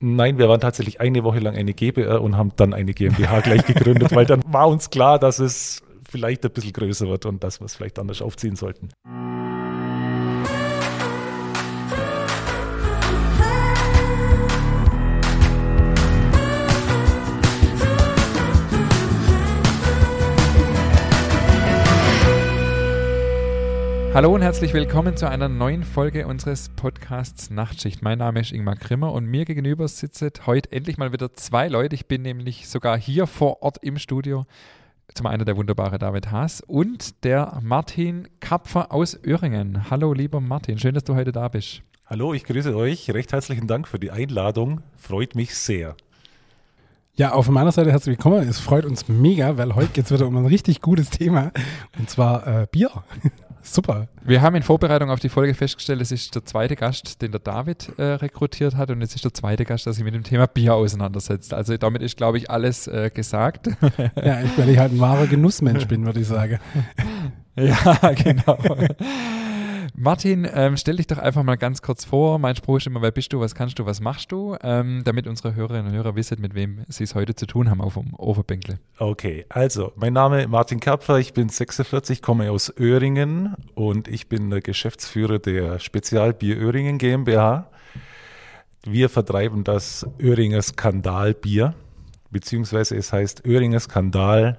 Nein, wir waren tatsächlich eine Woche lang eine GBR und haben dann eine GmbH gleich gegründet, weil dann war uns klar, dass es vielleicht ein bisschen größer wird und dass wir es vielleicht anders aufziehen sollten. Hallo und herzlich willkommen zu einer neuen Folge unseres Podcasts Nachtschicht. Mein Name ist Ingmar Grimmer und mir gegenüber sitzen heute endlich mal wieder zwei Leute. Ich bin nämlich sogar hier vor Ort im Studio. Zum einen der wunderbare David Haas und der Martin Kapfer aus Öhringen. Hallo, lieber Martin, schön, dass du heute da bist. Hallo, ich grüße euch. Recht herzlichen Dank für die Einladung. Freut mich sehr. Ja, auf meiner Seite herzlich willkommen. Es freut uns mega, weil heute geht es wieder um ein richtig gutes Thema und zwar äh, Bier. Super. Wir haben in Vorbereitung auf die Folge festgestellt, es ist der zweite Gast, den der David äh, rekrutiert hat und es ist der zweite Gast, der sich mit dem Thema Bier auseinandersetzt. Also damit ist, glaube ich, alles äh, gesagt. ja, ich, weil ich halt ein wahrer Genussmensch bin, würde ich sagen. ja, genau. Martin, ähm, stell dich doch einfach mal ganz kurz vor. Mein Spruch ist immer, wer bist du, was kannst du, was machst du? Ähm, damit unsere Hörerinnen und Hörer wissen, mit wem sie es heute zu tun haben auf dem Overbänkle. Okay, also mein Name ist Martin Kapfer, ich bin 46, komme aus Öhringen und ich bin der Geschäftsführer der Spezialbier Öhringen GmbH. Wir vertreiben das Öhringer Skandalbier, beziehungsweise es heißt Öhringer Skandal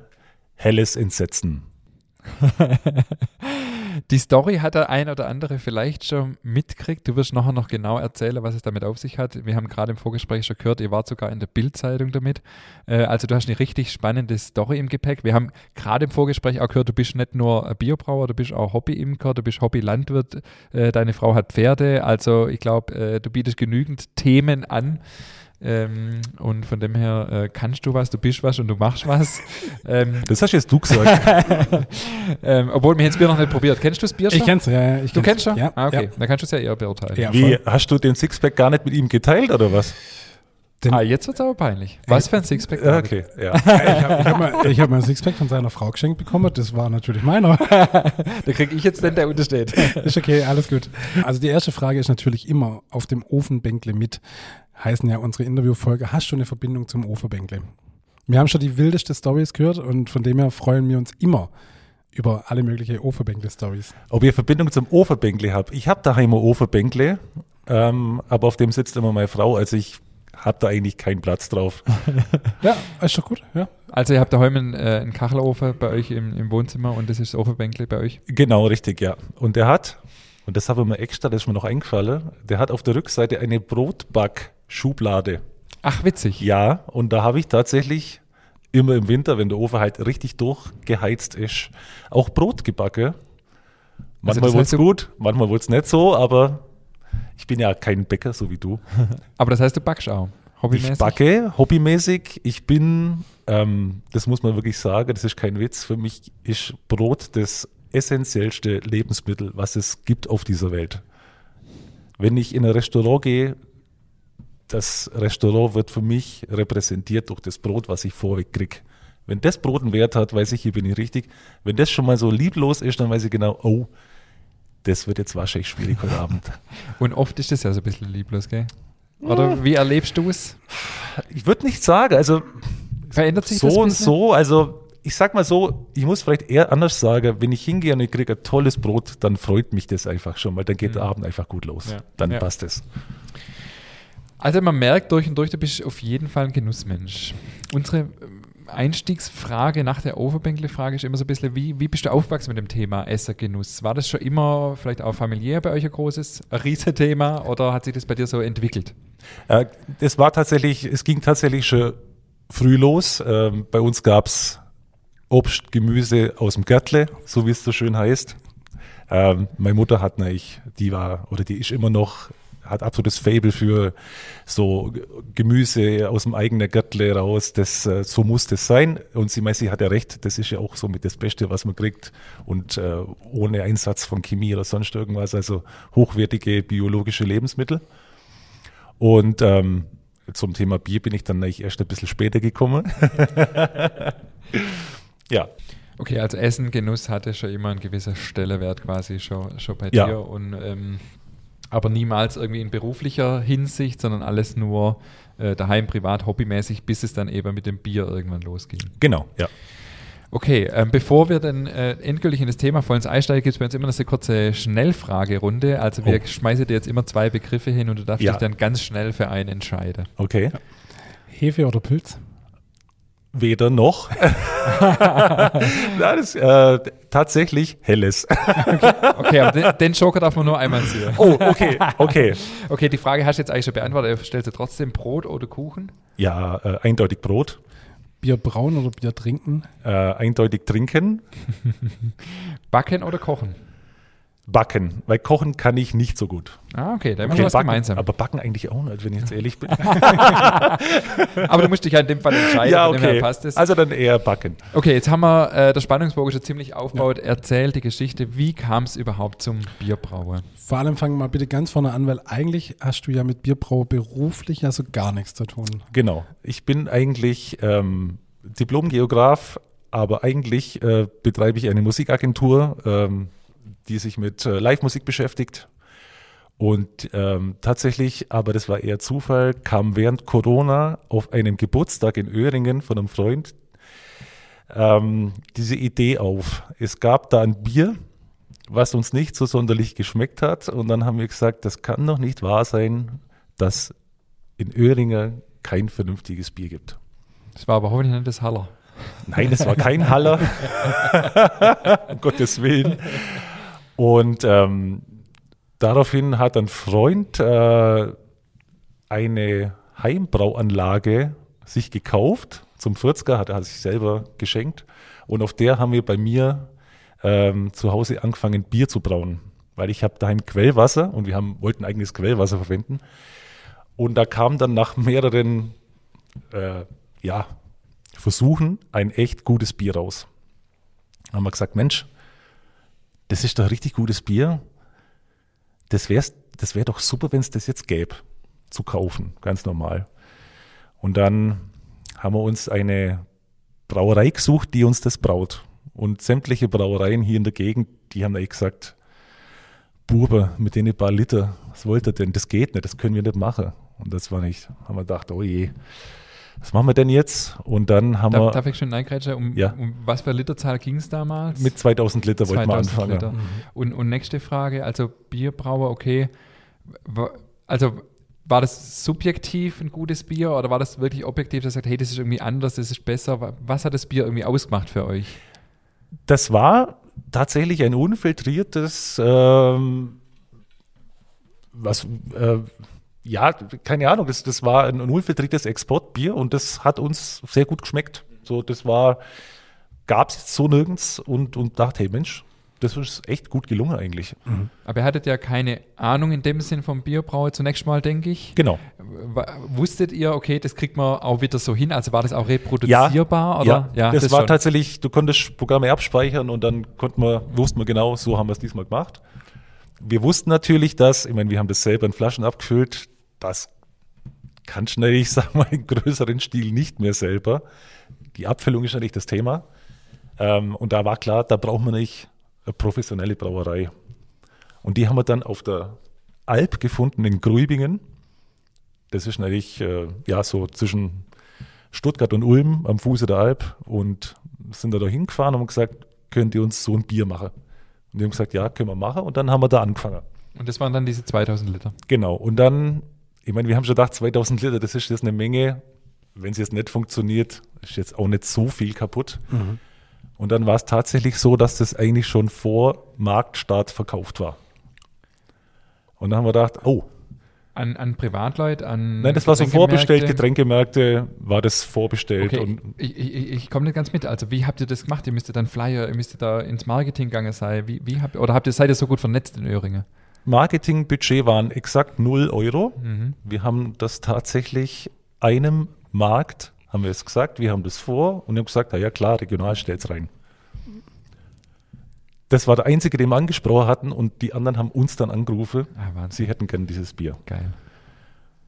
Helles Entsetzen. Die Story hat der ein oder andere vielleicht schon mitgekriegt. Du wirst nachher noch genau erzählen, was es damit auf sich hat. Wir haben gerade im Vorgespräch schon gehört, ihr wart sogar in der Bildzeitung damit. Äh, also du hast eine richtig spannende Story im Gepäck. Wir haben gerade im Vorgespräch auch gehört, du bist nicht nur Biobrauer, du bist auch Hobbyimker, du bist Hobbylandwirt, äh, deine Frau hat Pferde. Also ich glaube, äh, du bietest genügend Themen an. Ähm, und von dem her äh, kannst du was, du bist was und du machst was. Ähm, das hast jetzt du gesagt. ähm, obwohl, wir haben das Bier noch nicht probiert. Kennst du das Bier schon? Ich kenn's, ja. ja ich du kennst schon? Ja. Ah, okay. Ja. Dann kannst du es ja eher beurteilen. Ja, Wie, hast du den Sixpack gar nicht mit ihm geteilt oder was? Den ah, jetzt wird es aber peinlich. Was für ein Sixpack? Ja, okay, ja. ich habe hab mal, hab mal ein Sixpack von seiner Frau geschenkt bekommen. Das war natürlich meiner. da kriege ich jetzt den, der untersteht. ist okay, alles gut. Also die erste Frage ist natürlich immer auf dem Ofenbänkle mit heißen ja unsere Interviewfolge, hast du eine Verbindung zum Oferbänkle? Wir haben schon die wildeste Stories gehört und von dem her freuen wir uns immer über alle möglichen Oferbänkle-Stories. Ob ihr Verbindung zum Oferbänkle habt? Ich habe daheim ein Oferbänkle, ähm, aber auf dem sitzt immer meine Frau, also ich habe da eigentlich keinen Platz drauf. ja, ist doch gut, ja. Also ihr habt daheim einen, äh, einen Kachelofen bei euch im, im, Wohnzimmer und das ist das Oferbänkle bei euch? Genau, richtig, ja. Und der hat, und das habe ich mir extra, das ist mir noch eingefallen, der hat auf der Rückseite eine Brotback- Schublade. Ach, witzig. Ja, und da habe ich tatsächlich immer im Winter, wenn der Ofen halt richtig durchgeheizt ist, auch Brot gebacken. Manchmal also wurde es gut, manchmal wurde es nicht so, aber ich bin ja kein Bäcker, so wie du. aber das heißt, du backst auch? Hobbymäßig? Ich backe hobbymäßig. Ich bin, ähm, das muss man wirklich sagen, das ist kein Witz, für mich ist Brot das essentiellste Lebensmittel, was es gibt auf dieser Welt. Wenn ich in ein Restaurant gehe, das Restaurant wird für mich repräsentiert durch das Brot, was ich vorweg kriege. Wenn das Brot einen Wert hat, weiß ich, hier bin ich richtig. Wenn das schon mal so lieblos ist, dann weiß ich genau, oh, das wird jetzt wahrscheinlich schwierig heute Abend. Und oft ist das ja so ein bisschen lieblos, gell? Oder ja. wie erlebst du es? Ich würde nicht sagen, also verändert sich so das und so, also ich sag mal so, ich muss vielleicht eher anders sagen, wenn ich hingehe und ich kriege ein tolles Brot, dann freut mich das einfach schon, weil dann geht mhm. der Abend einfach gut los. Ja. Dann ja. passt es. Also man merkt durch und durch, du bist auf jeden Fall ein Genussmensch. Unsere äh, Einstiegsfrage nach der Overbänkle-Frage ist immer so ein bisschen, wie, wie bist du aufgewachsen mit dem Thema Essergenuss? War das schon immer vielleicht auch familiär bei euch ein großes, Riesenthema oder hat sich das bei dir so entwickelt? Äh, war tatsächlich, es ging tatsächlich schon früh los. Ähm, bei uns gab es Obst, Gemüse aus dem Gärtle, so wie es so schön heißt. Ähm, meine Mutter hat nämlich, die war oder die ist immer noch hat absolutes Fable für so Gemüse aus dem eigenen Gürtel raus. Das, äh, so muss das sein. Und sie meint, sie hat ja recht. Das ist ja auch so mit das Beste, was man kriegt. Und äh, ohne Einsatz von Chemie oder sonst irgendwas. Also hochwertige biologische Lebensmittel. Und ähm, zum Thema Bier bin ich dann eigentlich erst ein bisschen später gekommen. ja. Okay, also Essen, Genuss hatte schon immer einen gewissen Stellenwert quasi schon, schon bei ja. dir. Und ähm, Aber niemals irgendwie in beruflicher Hinsicht, sondern alles nur äh, daheim, privat, hobbymäßig, bis es dann eben mit dem Bier irgendwann losging. Genau, ja. Okay, ähm, bevor wir dann äh, endgültig in das Thema voll ins einsteigen, gibt es bei uns immer noch eine kurze Schnellfragerunde. Also wir Oh. schmeißen dir jetzt immer zwei Begriffe hin und du darfst Ja. dich dann ganz schnell für einen entscheiden. Okay. Hefe oder Pilz? Weder noch. Nein, das, äh, tatsächlich helles. Okay, aber den, den Joker darf man nur einmal sehen. Oh, okay, okay. Okay, die Frage hast du jetzt eigentlich schon beantwortet. Stellst du trotzdem Brot oder Kuchen? Ja, äh, eindeutig Brot. Bier brauen oder Bier trinken? Äh, eindeutig trinken. Backen oder kochen? Backen. Weil kochen kann ich nicht so gut. Ah, okay, da haben Okay, wir was backen, gemeinsam. Aber backen eigentlich auch nicht, wenn ich jetzt ehrlich bin. Aber du musst dich ja in dem Fall entscheiden. ja, okay. Passt es. Also dann eher backen. Okay, jetzt haben wir äh, der Spannungsbogen schon ziemlich aufgebaut, erzählt die Geschichte. Wie kam es überhaupt zum Bierbrauen? Vor allem fangen wir mal bitte ganz vorne an, weil eigentlich hast du ja mit Bierbrauer beruflich ja so gar nichts zu tun. Genau. Ich bin eigentlich ähm, Diplomgeograf, aber eigentlich äh, betreibe ich eine Musikagentur, ähm, die sich mit äh, Live-Musik beschäftigt. Und ähm, tatsächlich, aber das war eher Zufall, kam während Corona auf einem Geburtstag in Öhringen von einem Freund ähm, diese Idee auf. Es gab da ein Bier, was uns nicht so sonderlich geschmeckt hat. Und dann haben wir gesagt, das kann doch nicht wahr sein, dass in Öhringen kein vernünftiges Bier gibt. Das war aber hoffentlich nicht das Haller. Nein, es war kein Haller. um Gottes Willen. Und ähm, daraufhin hat ein Freund äh, eine Heimbrauanlage sich gekauft. Zum 40er hat er sich selber geschenkt. Und auf der haben wir bei mir ähm, zu Hause angefangen, Bier zu brauen. Weil ich habe daheim Quellwasser und wir haben, wollten eigenes Quellwasser verwenden. Und da kam dann nach mehreren äh, ja, Versuchen ein echt gutes Bier raus. Haben wir gesagt, Mensch, das ist doch richtig gutes Bier. Das wäre das wär doch super, wenn es das jetzt gäbe, zu kaufen, ganz normal. Und dann haben wir uns eine Brauerei gesucht, die uns das braut. Und sämtliche Brauereien hier in der Gegend, die haben eigentlich gesagt, Bube, mit denen paar Liter, was wollt ihr denn? Das geht nicht, das können wir nicht machen. Und das war nicht, haben wir gedacht, oh je, was machen wir denn jetzt? Und dann haben Darf, wir darf ich schon eingrätschen? Um, Ja. um was für Literzahl ging es damals? mit 2000 Liter wollten wir 2000 anfangen. Liter. Und, und nächste Frage, also Bierbrauer, okay. Also war das subjektiv ein gutes Bier oder war das wirklich objektiv, dass sagt, hey, das ist irgendwie anders, das ist besser? Wa- Was hat das Bier irgendwie ausgemacht für euch? Das war tatsächlich ein unfiltriertes, ähm, was, äh, ja, keine Ahnung, das, das war ein unfiltriertes Exportbier und das hat uns sehr gut geschmeckt. So, das war, gab es jetzt so nirgends und, und dachte, hey Mensch, das ist echt gut gelungen eigentlich. Aber ihr hattet ja keine Ahnung in dem Sinn vom Bierbrauer zunächst mal, denke ich. Genau. W- Wusstet ihr, okay, das kriegt man auch wieder so hin? Also war das auch reproduzierbar? oder? Ja, das, war schon. tatsächlich, du konntest Programme abspeichern und dann konnte man, wussten wir genau, so haben wir es diesmal gemacht. Wir wussten natürlich, dass, ich meine, wir haben das selber in Flaschen abgefüllt, das kann schnell, ich sag mal, im größeren Stil nicht mehr selber. Die Abfüllung ist nicht das Thema. Ähm, und da war klar, da braucht man nicht eine professionelle Brauerei. Und die haben wir dann auf der Alp gefunden in Gruibingen. Das ist natürlich, äh, ja, so zwischen Stuttgart und Ulm am Fuße der Alp und sind da hingefahren und haben gesagt, könnt ihr uns so ein Bier machen? Und die haben gesagt, ja, können wir machen. Und dann haben wir da angefangen. Und das waren dann diese 2000 Liter. Genau. Und dann, ich meine, wir haben schon gedacht, 2000 Liter, das ist jetzt eine Menge. Wenn es jetzt nicht funktioniert, ist jetzt auch nicht so viel kaputt. Und dann war es tatsächlich so, dass das eigentlich schon vor Marktstart verkauft war. Und dann haben wir gedacht, oh, An, an Privatleute, an nein, das war so Getränkemärkte? vorbestellt, Getränkemärkte war das vorbestellt. Okay, Und ich, ich, ich komme nicht ganz mit. Also wie habt ihr das gemacht? Ihr müsstet dann Flyer, ihr müsstet da ins Marketing gegangen sein. Wie, wie habt, oder habt ihr, seid ihr so gut vernetzt in Öhringen? Marketingbudget waren exakt 0 Euro. Mhm. Wir haben das tatsächlich einem Markt, haben wir es gesagt, wir haben das vor und haben gesagt, na ja klar, regional stellt's rein. Das war der einzige, den wir angesprochen hatten und die anderen haben uns dann angerufen, Ah, sie hätten gern dieses Bier. Geil.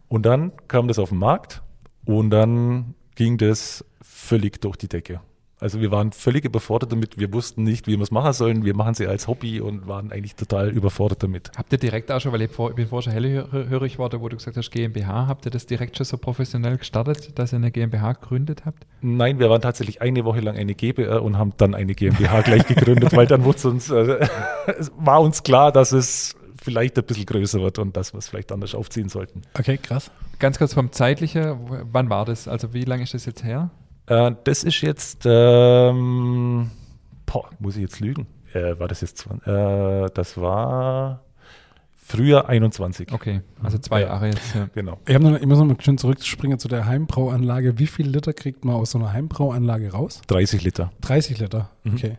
Und dann kam das auf den Markt und dann ging das völlig durch die Decke. Also wir waren völlig überfordert damit. Wir wussten nicht, wie wir es machen sollen. Wir machen sie als Hobby und waren eigentlich total überfordert damit. Habt ihr direkt auch schon, weil ich, vor, ich bin vorher schon hellhörig war, wo du gesagt hast GmbH, habt ihr das direkt schon so professionell gestartet, dass ihr eine GmbH gegründet habt? Nein, wir waren tatsächlich eine Woche lang eine GbR und haben dann eine GmbH gleich gegründet, weil dann wurde uns, äh, es war uns klar, dass es vielleicht ein bisschen größer wird und dass wir es vielleicht anders aufziehen sollten. Okay, krass. Ganz kurz vom Zeitlichen, wann war das? Also wie lange ist das jetzt her? Äh, das ist jetzt, ähm, boah, muss ich jetzt lügen? Äh, war das jetzt, äh, das war Frühjahr 21. Okay, also zwei ja. Jahre jetzt. Ja. Genau. Ich, noch, ich muss noch mal schön zurückspringen zu der Heimbrauanlage. Wie viel Liter kriegt man aus so einer Heimbrauanlage raus? 30 Liter. 30 Liter, mhm. okay.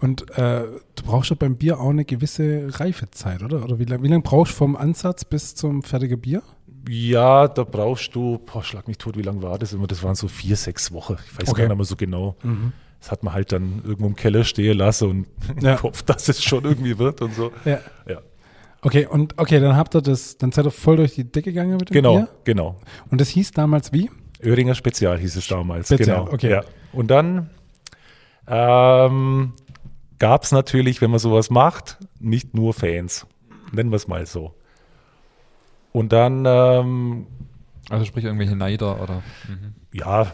Und äh, du brauchst ja beim Bier auch eine gewisse Reifezeit, oder? Oder wie lange wie lang brauchst du vom Ansatz bis zum fertigen Bier? Ja, da brauchst du, boah, schlag mich tot, wie lange war das immer? Das waren so vier, sechs Wochen. Ich weiß okay. gar nicht mehr so genau. Mhm. Das hat man halt dann irgendwo im Keller stehen lassen und ja. im Kopf, dass es schon irgendwie wird und so. Ja. ja. Okay, und okay, dann habt ihr das, dann seid ihr voll durch die Decke gegangen mit dem genau, Bier? Genau, genau. Und das hieß damals wie? Öhringer Spezial hieß es damals. Spezial, genau. okay. Ja. Und dann ähm, gab es natürlich, wenn man sowas macht, nicht nur Fans. Nennen wir es mal so. Und dann. Ähm, also sprich irgendwelche Neider oder. Mhm. Ja,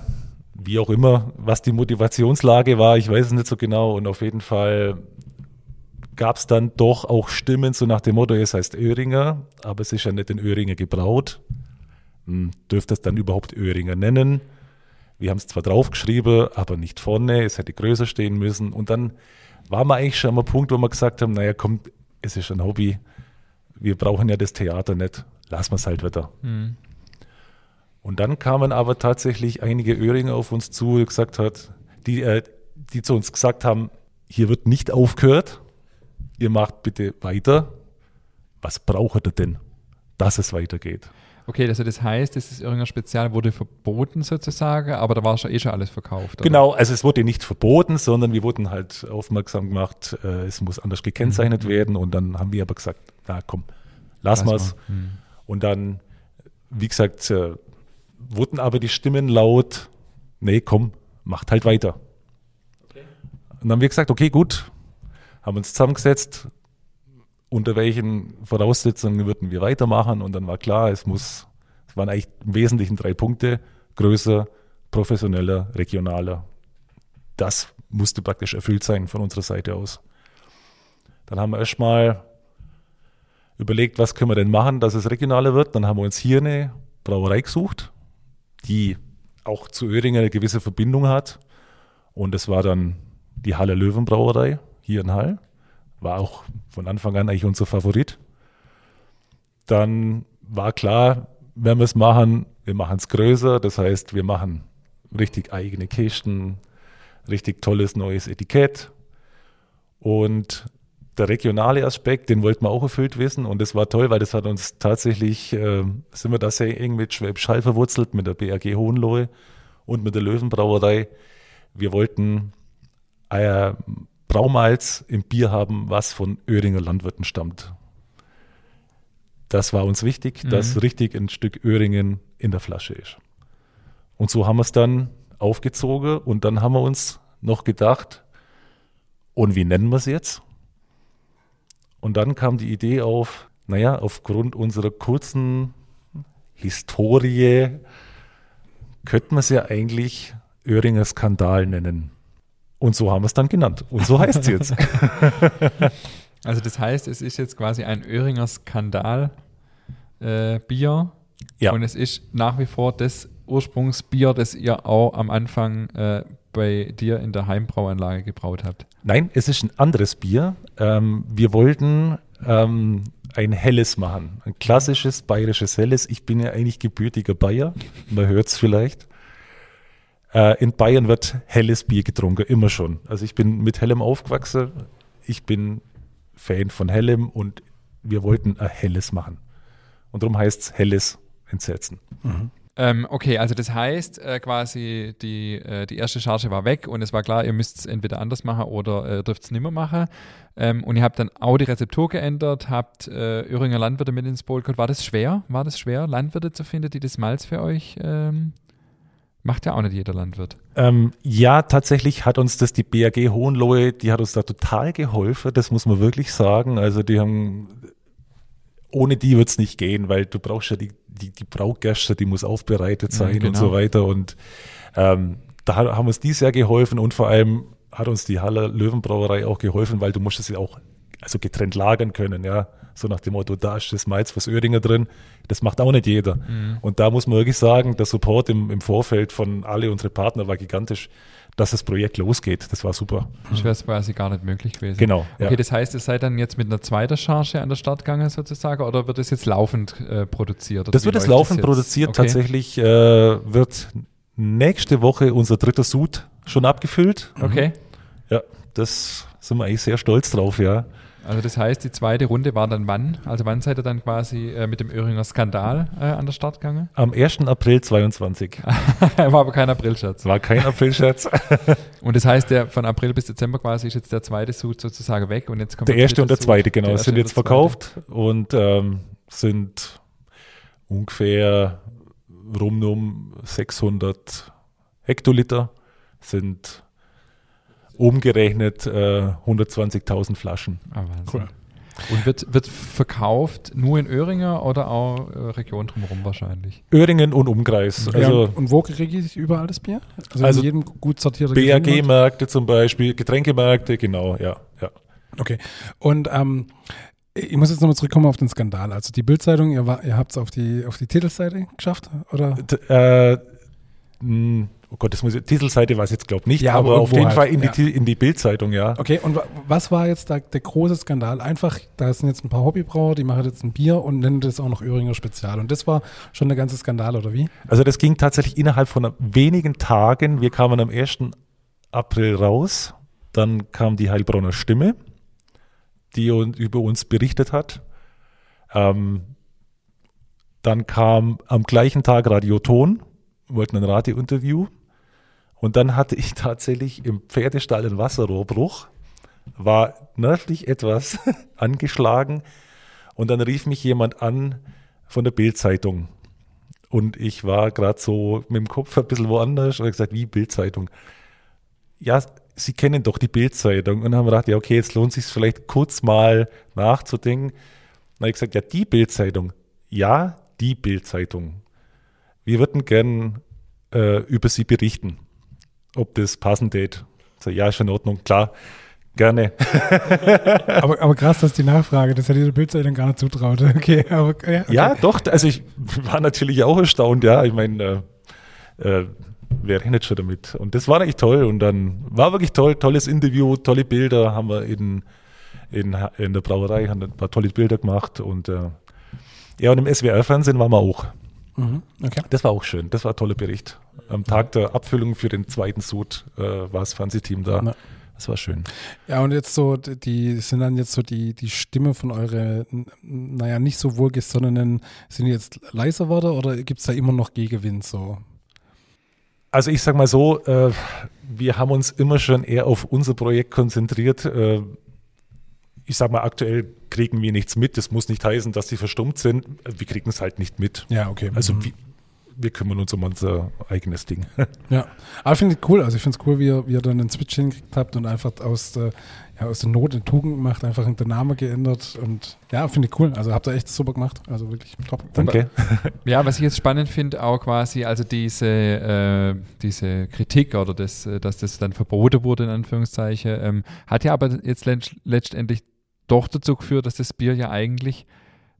wie auch immer, was die Motivationslage war, ich weiß es nicht so genau. Und auf jeden Fall gab es dann doch auch Stimmen so nach dem Motto, es heißt Öhringer, aber es ist ja nicht in Öhringer gebraut. Hm, dürft es dann überhaupt Öhringer nennen? Wir haben es zwar draufgeschrieben, aber nicht vorne, es hätte größer stehen müssen. Und dann waren wir eigentlich schon am Punkt, wo wir gesagt haben, naja, komm, es ist ein Hobby, wir brauchen ja das Theater nicht, lassen wir es halt wieder. Mhm. Und dann kamen aber tatsächlich einige Öhringer auf uns zu, die gesagt hat, die, äh, die zu uns gesagt haben, hier wird nicht aufgehört, ihr macht bitte weiter. Was braucht ihr denn, dass es weitergeht? Okay, also das heißt, das irgendein Spezial wurde verboten sozusagen, aber da war schon eh schon alles verkauft. Oder? Genau, also es wurde nicht verboten, sondern wir wurden halt aufmerksam gemacht, äh, es muss anders gekennzeichnet mhm. werden und dann haben wir aber gesagt, na komm, lass, lass mal's. Mal. Mhm. Und dann, wie gesagt, äh, wurden aber die Stimmen laut, nee, komm, macht halt weiter. Okay. Und dann haben wir gesagt, okay, gut, haben uns zusammengesetzt, unter welchen Voraussetzungen würden wir weitermachen und dann war klar, es muss, es waren eigentlich im Wesentlichen drei Punkte, größer, professioneller, regionaler. Das musste praktisch erfüllt sein von unserer Seite aus. Dann haben wir erstmal überlegt, was können wir denn machen, dass es regionaler wird. Dann haben wir uns hier eine Brauerei gesucht, die auch zu Öhringen eine gewisse Verbindung hat. Und es war dann die Halle Löwen Brauerei hier in Hall. War auch von Anfang an eigentlich unser Favorit. Dann war klar, wenn wir es machen, wir machen es größer. Das heißt, wir machen richtig eigene Kisten, richtig tolles neues Etikett. Und der regionale Aspekt, den wollten wir auch erfüllt wissen. Und das war toll, weil das hat uns tatsächlich, äh, sind wir da sehr eng mit Schwäbisch Hall verwurzelt, mit der BRG Hohenlohe und mit der Löwenbrauerei. Wir wollten äh, Braumalz im Bier haben, was von Öhringer Landwirten stammt. Das war uns wichtig, mhm. dass richtig ein Stück Öhringen in der Flasche ist. Und so haben wir es dann aufgezogen und dann haben wir uns noch gedacht, und wie nennen wir es jetzt? Und dann kam die Idee auf, naja, aufgrund unserer kurzen Historie könnte man es ja eigentlich Öhringer Skandal nennen. Und so haben wir es dann genannt. Und so heißt es jetzt. Also das heißt, es ist jetzt quasi ein Öhringer Skandal äh, Bier. Ja. Und es ist nach wie vor das Ursprungsbier, das ihr auch am Anfang äh, bei dir in der Heimbrauanlage gebraut habt. Nein, es ist ein anderes Bier. Ähm, wir wollten ähm, ein helles machen. Ein klassisches bayerisches helles. Ich bin ja eigentlich gebürtiger Bayer. Man hört es vielleicht. Äh, in Bayern wird helles Bier getrunken, immer schon. Also ich bin mit hellem aufgewachsen. Ich bin Fan von hellem und wir wollten ein helles machen. Und darum heißt es helles Entsetzen. Mhm. Ähm, okay, also das heißt äh, quasi, die, äh, die erste Charge war weg und es war klar, ihr müsst es entweder anders machen oder äh, dürft es nicht mehr machen. Ähm, und ihr habt dann auch die Rezeptur geändert, habt äh, Öhringer Landwirte mit ins Boot geholt. War das schwer? War das schwer, Landwirte zu finden, die das Malz für euch ähm, Macht ja auch nicht jeder Landwirt. Ähm, ja, tatsächlich hat uns das die BAG Hohenlohe, die hat uns da total geholfen, das muss man wirklich sagen. Also die haben, ohne die wird es nicht gehen, weil du brauchst ja die, die, die Brautgäste, die muss aufbereitet sein ja, genau. und so weiter. Und ähm, da haben uns die sehr geholfen und vor allem hat uns die Haller Löwenbrauerei auch geholfen, weil du musst es ja auch also getrennt lagern können, ja. So nach dem Motto, da ist das Malz was Öhringer drin. Das macht auch nicht jeder. Mhm. Und da muss man wirklich sagen, der Support im, im Vorfeld von alle unsere Partner war gigantisch, dass das Projekt losgeht. Das war super. Das wäre quasi gar nicht möglich gewesen. Genau. Okay, ja. das heißt, ihr seid dann jetzt mit einer zweiten Charge an der Start gegangen sozusagen oder wird es jetzt laufend äh, produziert? Das wird es laufend produziert. Okay. Tatsächlich äh, wird nächste Woche unser dritter Sud schon abgefüllt. Okay. Ja, das sind wir eigentlich sehr stolz drauf, ja. Also das heißt, die zweite Runde war dann wann? Also wann seid ihr dann quasi äh, mit dem Öhringer Skandal äh, an der Start gegangen? Am 1. April 22. war aber kein Aprilscherz. War kein Aprilscherz. und das heißt, der von April bis Dezember quasi ist jetzt der zweite Suit sozusagen weg und jetzt kommt der erste und der zweite, genau, der sind jetzt verkauft und ähm, sind ungefähr rum um 600 Hektoliter sind umgerechnet äh, 120.000 Flaschen. Ah, cool. Und wird, wird verkauft nur in Öhringer oder auch äh, Region drumherum wahrscheinlich? Öhringen und Umkreis. Ja, also, und wo kriege ich überall das Bier? Also, also in jedem gut sortierten BAG-Märkte zum Beispiel, Getränkemärkte, genau, ja. ja. Okay. Und ähm, ich muss jetzt nochmal zurückkommen auf den Skandal. Also die Bildzeitung, ihr, ihr habt es auf die, auf die Titelseite geschafft, oder? D äh, mh, oh Gott, das muss ich, Titelseite war es jetzt, glaube ich, nicht, ja, aber, auf jeden halt, Fall in ja. die, in die Bildzeitung, ja. Okay, und was war jetzt da der große Skandal? Einfach, da sind jetzt ein paar Hobbybrauer, die machen jetzt ein Bier und nennen das auch noch Öhringer Spezial. Und das war schon der ganze Skandal, oder wie? Also das ging tatsächlich innerhalb von wenigen Tagen. Wir kamen am 1. April raus. Dann kam die Heilbronner Stimme, die über uns berichtet hat. Ähm, dann kam am gleichen Tag Radioton, wollten ein Radiointerview. Und dann hatte ich tatsächlich im Pferdestall einen Wasserrohrbruch, war nördlich etwas angeschlagen und dann rief mich jemand an von der Bildzeitung. Und ich war gerade so mit dem Kopf ein bisschen woanders und habe gesagt, wie Bildzeitung? Ja, Sie kennen doch die Bildzeitung. Und haben gedacht, ja, okay, jetzt lohnt es sich vielleicht kurz mal nachzudenken. Dann habe ich gesagt, ja, die Bildzeitung. Ja, die Bildzeitung. Wir würden gern äh, über Sie berichten ob das passend geht. So, ja, ist in Ordnung, klar, gerne. aber, aber krass, dass die Nachfrage, das hätte die Bildzeitung gar nicht zutraut. Okay, aber, ja, okay. ja, doch, also ich war natürlich auch erstaunt, ja, ich meine, äh, äh, wer rechnet schon damit? Und das war eigentlich toll und dann war wirklich toll, tolles Interview, tolle Bilder haben wir in, in, in der Brauerei, haben ein paar tolle Bilder gemacht und äh, ja, und im SWR-Fernsehen waren wir auch. Mhm, okay. Das war auch schön. Das war ein toller Bericht. Am Tag der Abfüllung für den zweiten Sud äh, war das Fernsehteam da. Na. Das war schön. Ja, und jetzt so, die sind dann jetzt so die, die Stimme von eure, naja, nicht so wohlgesonnenen, sind die jetzt leiser worden oder gibt es da immer noch Gegenwind so? Also ich sag mal so, äh, wir haben uns immer schon eher auf unser Projekt konzentriert. Äh, ich sag mal, aktuell kriegen wir nichts mit. Das muss nicht heißen, dass sie verstummt sind. Wir kriegen es halt nicht mit. Ja, okay. Also mhm. wir, wir, kümmern uns um unser eigenes Ding. Ja, aber ich finde es cool. Also ich finde es cool, wie ihr, wie ihr dann den Switch hingekriegt habt und einfach aus der, ja, aus der Not eine Tugend gemacht, einfach den Namen geändert und ja, finde ich cool. Also habt ihr echt super gemacht. Also wirklich top. Danke. Ja, was ich jetzt spannend finde, auch quasi, also diese, äh, diese Kritik oder das, äh, dass das dann verboten wurde, in Anführungszeichen, ähm, hat ja aber jetzt letztendlich doch dazu geführt, dass das Bier ja eigentlich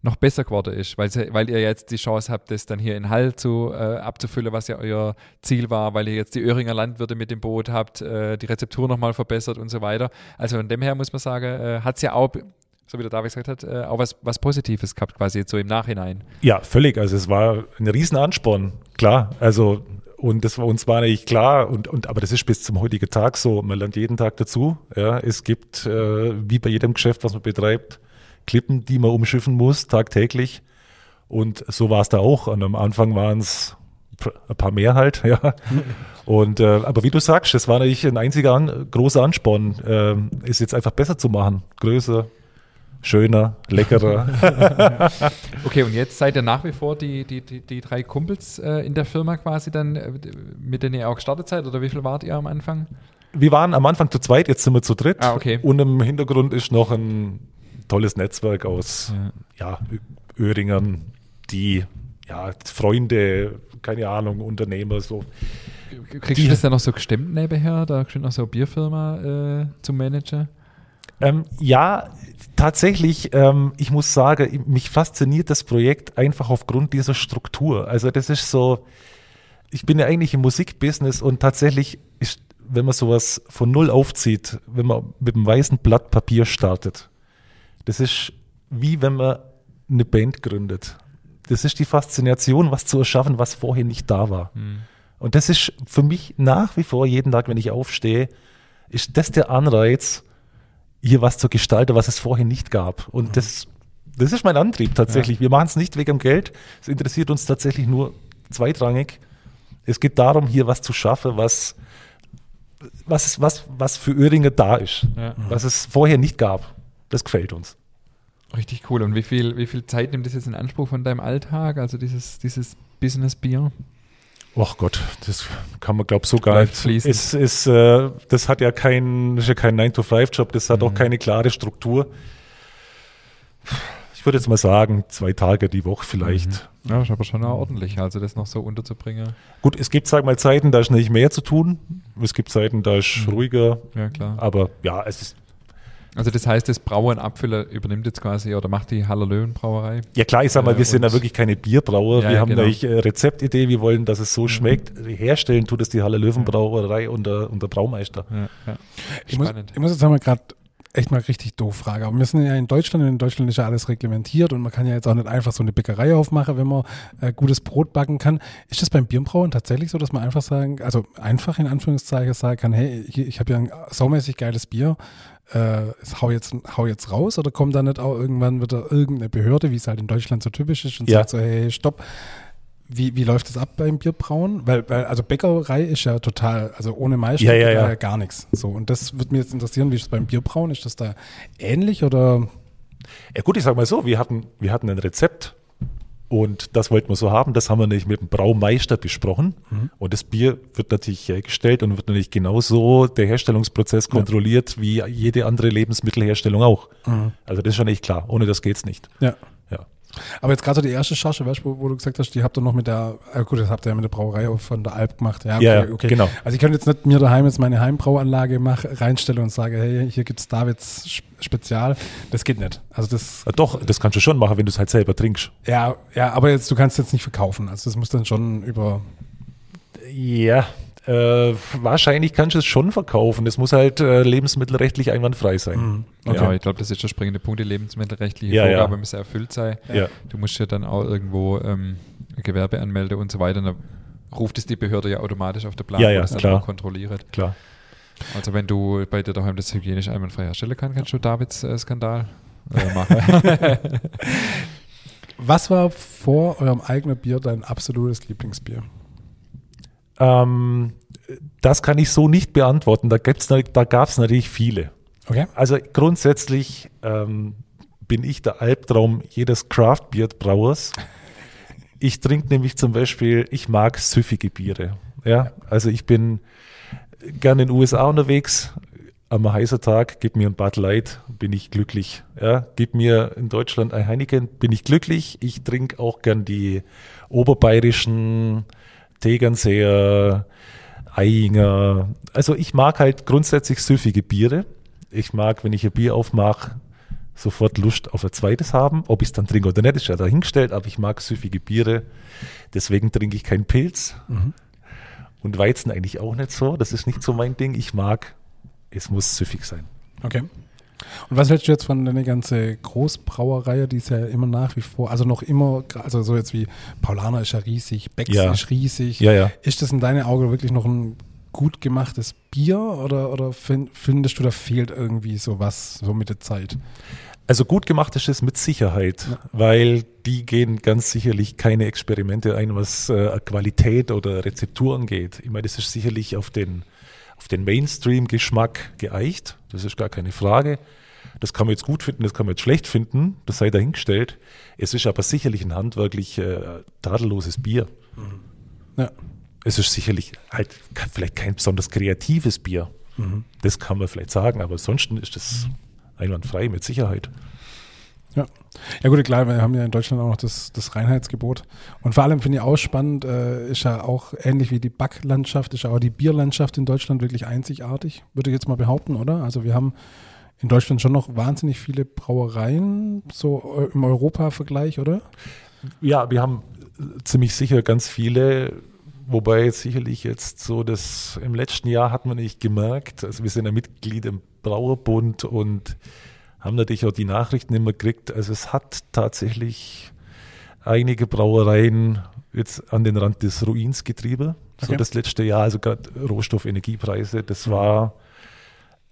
noch besser geworden ist, weil, weil ihr jetzt die Chance habt, das dann hier in Hall zu, äh, abzufüllen, was ja euer Ziel war, weil ihr jetzt die Öhringer Landwirte mit dem Boot habt, äh, die Rezeptur nochmal verbessert und so weiter. Also von dem her muss man sagen, äh, hat es ja auch, so wie der David gesagt hat, äh, auch was, was Positives gehabt, quasi jetzt so im Nachhinein. Ja, völlig. Also es war ein Riesenansporn, klar. Also und das war uns war nicht klar, und, und, aber das ist bis zum heutigen Tag so. Man lernt jeden Tag dazu. Ja. Es gibt, äh, wie bei jedem Geschäft, was man betreibt, Klippen, die man umschiffen muss, tagtäglich. Und so war es da auch. Und am Anfang waren es ein paar mehr halt, ja. Und äh, aber wie du sagst, es war natürlich ein einziger an, großer Ansporn, äh, es jetzt einfach besser zu machen, größer, schöner, leckerer. okay, und jetzt seid ihr nach wie vor die, die, die, die drei Kumpels äh, in der Firma quasi dann, äh, mit denen ihr auch gestartet seid oder wie viel wart ihr am Anfang? Wir waren am Anfang zu zweit, jetzt sind wir zu dritt. Ah, okay. Und im Hintergrund ist noch ein tolles Netzwerk aus ja. ja Öhringern, die ja, Freunde, keine Ahnung, Unternehmer, so. Kriegst du das dann noch so gestemmt nebenher? Da kriegst du noch so eine Bierfirma äh, zum Manager? Ähm, ja, tatsächlich, ähm, ich muss sagen, mich fasziniert das Projekt einfach aufgrund dieser Struktur. Also das ist so, ich bin ja eigentlich im Musikbusiness und tatsächlich ist, wenn man sowas von null aufzieht, wenn man mit einem weißen Blatt Papier startet, das ist wie wenn man eine Band gründet. Das ist die Faszination, was zu erschaffen, was vorher nicht da war. Mhm. Und das ist für mich nach wie vor jeden Tag, wenn ich aufstehe, ist das der Anreiz, hier was zu gestalten, was es vorher nicht gab. Und mhm. das, das ist mein Antrieb tatsächlich. Ja. Wir machen es nicht wegen dem Geld. Es interessiert uns tatsächlich nur zweitrangig. Es geht darum, hier was zu schaffen, was, was, was, was für Öhringer da ist, ja. was es vorher nicht gab. Das gefällt uns. Richtig cool. Und wie viel, wie viel Zeit nimmt das jetzt in Anspruch von deinem Alltag, also dieses, dieses Business-Bier? Ach Gott, das kann man, glaube ich, so gar nicht. Es, es, äh, das hat ja kein, ja kein 9-to-5-Job, das hat mhm. auch keine klare Struktur. Ich würde jetzt mal sagen, zwei Tage die Woche vielleicht. Mhm. Ja, ist aber schon ordentlich, also das noch so unterzubringen. Gut, es gibt, sag mal, Zeiten, da ist nicht mehr zu tun. Es gibt Zeiten, da ist mhm. ruhiger. Ja, klar. Aber ja, es ist also das heißt, das Brauen Abfüller übernimmt jetzt quasi oder macht die Haller Löwen Brauerei? Ja klar, ich sag mal, wir sind ja wirklich keine Bierbrauer. Ja, wir haben genau. eine äh, Rezeptidee, wir wollen, dass es so mhm. schmeckt. Herstellen tut es die Haller Löwen Brauerei und der, und der Braumeister. Ja, ja. Ich, muss, ich muss jetzt einmal gerade echt mal richtig doof Frage. Aber wir sind ja in Deutschland und in Deutschland ist ja alles reglementiert und man kann ja jetzt auch nicht einfach so eine Bäckerei aufmachen, wenn man äh, gutes Brot backen kann. Ist das beim Bierbrauen tatsächlich so, dass man einfach sagen, also einfach in Anführungszeichen sagen kann, hey, hier, ich habe ja ein saumäßig geiles Bier, äh, hau, jetzt, hau jetzt raus oder kommt da nicht auch irgendwann wieder irgendeine Behörde, wie es halt in Deutschland so typisch ist und ja. sagt so, hey, stopp. Wie, wie läuft das ab beim Bierbrauen? Weil, weil, also Bäckerei ist ja total, also ohne Meister ja, ja, ja. gar nichts. So, und das würde mich jetzt interessieren, wie ist es beim Bierbrauen? Ist das da ähnlich oder? Ja gut, ich sag mal so, wir hatten, wir hatten ein Rezept und das wollten wir so haben. Das haben wir nicht mit dem Braumeister besprochen. Mhm. Und das Bier wird natürlich hergestellt und wird natürlich genauso der Herstellungsprozess kontrolliert ja. wie jede andere Lebensmittelherstellung auch. Mhm. Also das ist schon echt klar. Ohne das geht's nicht. Ja. Aber jetzt gerade so die erste Charge, weißt, wo, wo du gesagt hast, die habt ihr noch mit der, äh gut, das habt ihr ja mit der Brauerei von der Alp gemacht. Ja, okay, ja okay. genau. Also ich könnte jetzt nicht mir daheim jetzt meine Heimbrauanlage mach, reinstellen und sage, hey, hier gibt's Davids Spezial. Das geht nicht. Also das. Ja, doch, das kannst du schon machen, wenn du es halt selber trinkst. Ja, ja, aber jetzt, du kannst jetzt nicht verkaufen. Also das muss dann schon über. Ja, äh, wahrscheinlich kannst du es schon verkaufen. Es muss halt äh, lebensmittelrechtlich einwandfrei sein. Mhm. Okay. Ja, ich glaube, das ist der springende Punkt. Die lebensmittelrechtliche ja, Vorgabe ja. muss erfüllt sein. Ja. Du musst ja dann auch irgendwo ähm, Gewerbe anmelden und so weiter. Dann ruft es die Behörde ja automatisch auf der Plan, ja, ja, das dann kontrolliert. Klar. Also wenn du bei dir daheim das hygienisch einwandfrei herstellen kannst, kannst du Davids äh, Skandal äh, machen. Was war vor eurem eigenen Bier dein absolutes Lieblingsbier? Ähm, das kann ich so nicht beantworten. Da, da gab es natürlich viele. Okay. Also grundsätzlich ähm, bin ich der Albtraum jedes Craft-Bier-Brauers. Ich trinke nämlich zum Beispiel, ich mag süffige Biere. Ja, also ich bin gerne in den USA unterwegs. Am heißen Tag, gib mir ein Bud Light, bin ich glücklich. Ja, gib mir in Deutschland ein Heineken, bin ich glücklich. Ich trinke auch gern die oberbayerischen Tegernseer, Eiinger. Also ich mag halt grundsätzlich süffige Biere. Ich mag, wenn ich ein Bier aufmache, sofort Lust auf ein zweites haben. Ob ich es dann trinke oder nicht, ist ja dahingestellt, aber ich mag süffige Biere. Deswegen trinke ich keinen Pilz. Mhm. Und Weizen eigentlich auch nicht so. Das ist nicht so mein Ding. Ich mag, es muss süffig sein. Okay. Und was hältst du jetzt von der ganzen Großbrauerei, die ist ja immer nach wie vor, also noch immer, also so jetzt wie Paulaner ist ja riesig, Becks ja. ist riesig. Ja, ja. Ist das in deinen Augen wirklich noch ein gut gemachtes Bier oder, oder findest du, da fehlt irgendwie sowas so mit der Zeit? Also gut gemacht ist es mit Sicherheit, ja. weil die gehen ganz sicherlich keine Experimente ein, was äh, Qualität oder Rezeptur angeht. Ich meine, das ist sicherlich auf den auf den Mainstream-Geschmack geeicht, das ist gar keine Frage. Das kann man jetzt gut finden, das kann man jetzt schlecht finden, das sei dahingestellt. Es ist aber sicherlich ein handwerklich äh, tadelloses Bier. Ja. Es ist sicherlich halt vielleicht kein besonders kreatives Bier. Das kann man vielleicht sagen, aber ansonsten ist das einwandfrei mit Sicherheit. Ja. ja gut, klar, wir haben ja in Deutschland auch noch das, das Reinheitsgebot. Und vor allem finde ich auch spannend, äh, ist ja auch ähnlich wie die Backlandschaft, ist ja auch die Bierlandschaft in Deutschland wirklich einzigartig, würde ich jetzt mal behaupten, oder? Also wir haben in Deutschland schon noch wahnsinnig viele Brauereien, so äh, im Europa-Vergleich, oder? Ja, wir haben ziemlich sicher ganz viele, wobei sicherlich jetzt so das im letzten Jahr hat man nicht gemerkt. Also wir sind ja Mitglied im Brauerbund und haben natürlich auch die Nachrichten immer gekriegt. Also es hat tatsächlich einige Brauereien jetzt an den Rand des Ruins getrieben. So Okay. das letzte Jahr, also gerade Rohstoff, Energiepreise, das war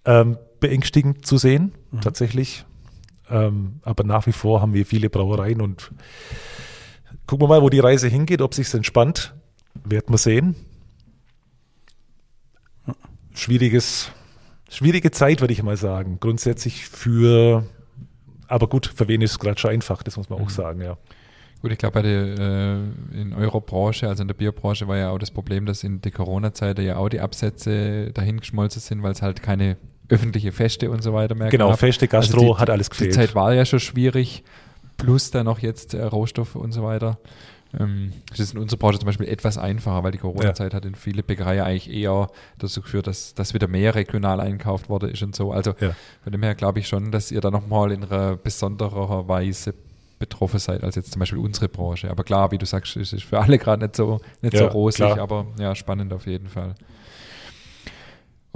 ähm, beängstigend zu sehen, tatsächlich. Ähm, aber nach wie vor haben wir viele Brauereien und gucken wir mal, wo die Reise hingeht, ob sich entspannt, werden wir sehen. Schwieriges, schwierige Zeit, würde ich mal sagen. Grundsätzlich für, aber gut, für wen ist es gerade schon einfach, das muss man auch sagen, ja. Gut, ich glaube, äh, in eurer Branche, also in der Bierbranche, war ja auch das Problem, dass in der Corona-Zeit ja auch die Absätze dahin geschmolzen sind, weil es halt keine öffentliche Feste und so weiter mehr Genau, gab. Feste, Gastro, Also die- hat alles Die gefehlt. Zeit war ja schon schwierig, plus dann noch jetzt äh, Rohstoffe und so weiter. Ähm, das ist in unserer Branche zum Beispiel etwas einfacher, weil die Corona-Zeit hat in viele Bäckereien eigentlich eher dazu geführt, dass, dass wieder mehr regional einkauft worden ist und so. Also Ja. von dem her glaube ich schon, dass ihr da nochmal in einer besonderer Weise betroffen seid als jetzt zum Beispiel unsere Branche. Aber klar, wie du sagst, es ist für alle gerade nicht so, nicht so Ja, rosig, klar. aber ja, spannend auf jeden Fall.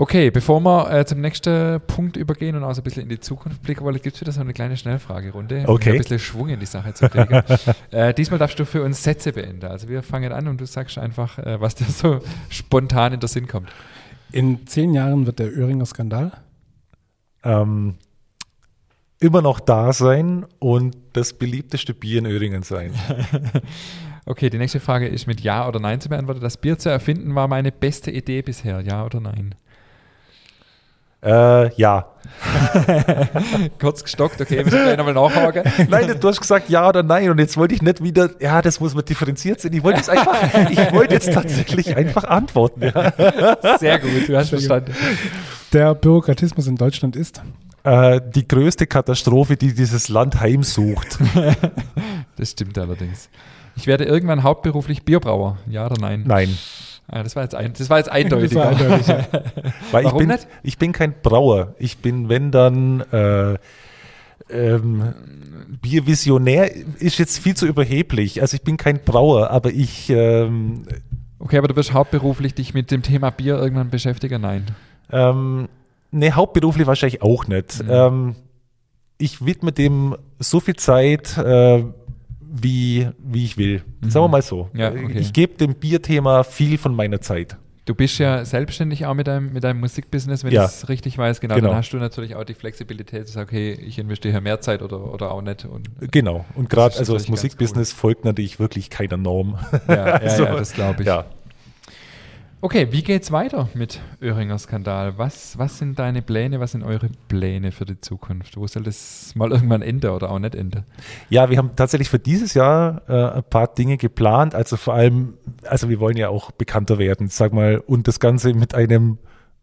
Okay, bevor wir äh, zum nächsten Punkt übergehen und auch so ein bisschen in die Zukunft blicken wollen, gibt es wieder so eine kleine Schnellfragerunde, um Okay. ein bisschen Schwung in die Sache zu kriegen. äh, diesmal darfst du für uns Sätze beenden. Also wir fangen an und du sagst einfach, äh, was dir so spontan in den Sinn kommt. In zehn Jahren wird der Öhringer Skandal. ähm, immer noch da sein und das beliebteste Bier in Öhringen sein. Okay, die nächste Frage ist mit Ja oder Nein zu beantworten. Das Bier zu erfinden war meine beste Idee bisher. Ja oder Nein? Äh, ja. Kurz gestockt, okay, wir müssen gleich nochmal nachhaken. Nein, du hast gesagt ja oder nein und jetzt wollte ich nicht wieder, ja, das muss man differenziert sein. Ich wollte jetzt einfach, ich wollte jetzt tatsächlich einfach antworten. Ja. Sehr gut, du hast verstanden. Der Bürokratismus in Deutschland ist. Äh, die größte Katastrophe, die dieses Land heimsucht. Das stimmt allerdings. Ich werde irgendwann hauptberuflich Bierbrauer. Ja oder nein? Nein, Ah, das, war jetzt ein, das war jetzt eindeutig. War eindeutig, ja. weil Warum ich bin, nicht? ich bin kein Brauer. Ich bin, wenn dann, äh, ähm, Biervisionär ist jetzt viel zu überheblich. Also ich bin kein Brauer, aber ich, ähm, Okay, aber du wirst hauptberuflich dich mit dem Thema Bier irgendwann beschäftigen? Nein. Ähm, ne, hauptberuflich wahrscheinlich auch nicht. Mhm. Ähm, ich widme dem so viel Zeit, äh, wie, wie ich will. Sagen wir mal so. Mhm. Ja, okay. Ich gebe dem Bierthema viel von meiner Zeit. Du bist ja selbstständig auch mit deinem, mit deinem Musikbusiness, wenn Ja. ich es richtig weiß. Genau, Genau. dann hast du natürlich auch die Flexibilität zu sagen, okay, ich investiere hier mehr Zeit oder, oder auch nicht. Und, Genau. Und gerade, also das Musikbusiness folgt natürlich wirklich keiner Norm. ja, ja, Also, ja, das glaube ich. Ja. Okay, wie geht's weiter mit Öhringer Skandal? Was, was sind deine Pläne, was sind eure Pläne für die Zukunft? Wo soll das mal irgendwann enden oder auch nicht enden? Ja, wir haben tatsächlich für dieses Jahr äh, ein paar Dinge geplant. Also vor allem, also wir wollen ja auch bekannter werden, sag mal, und das Ganze mit einem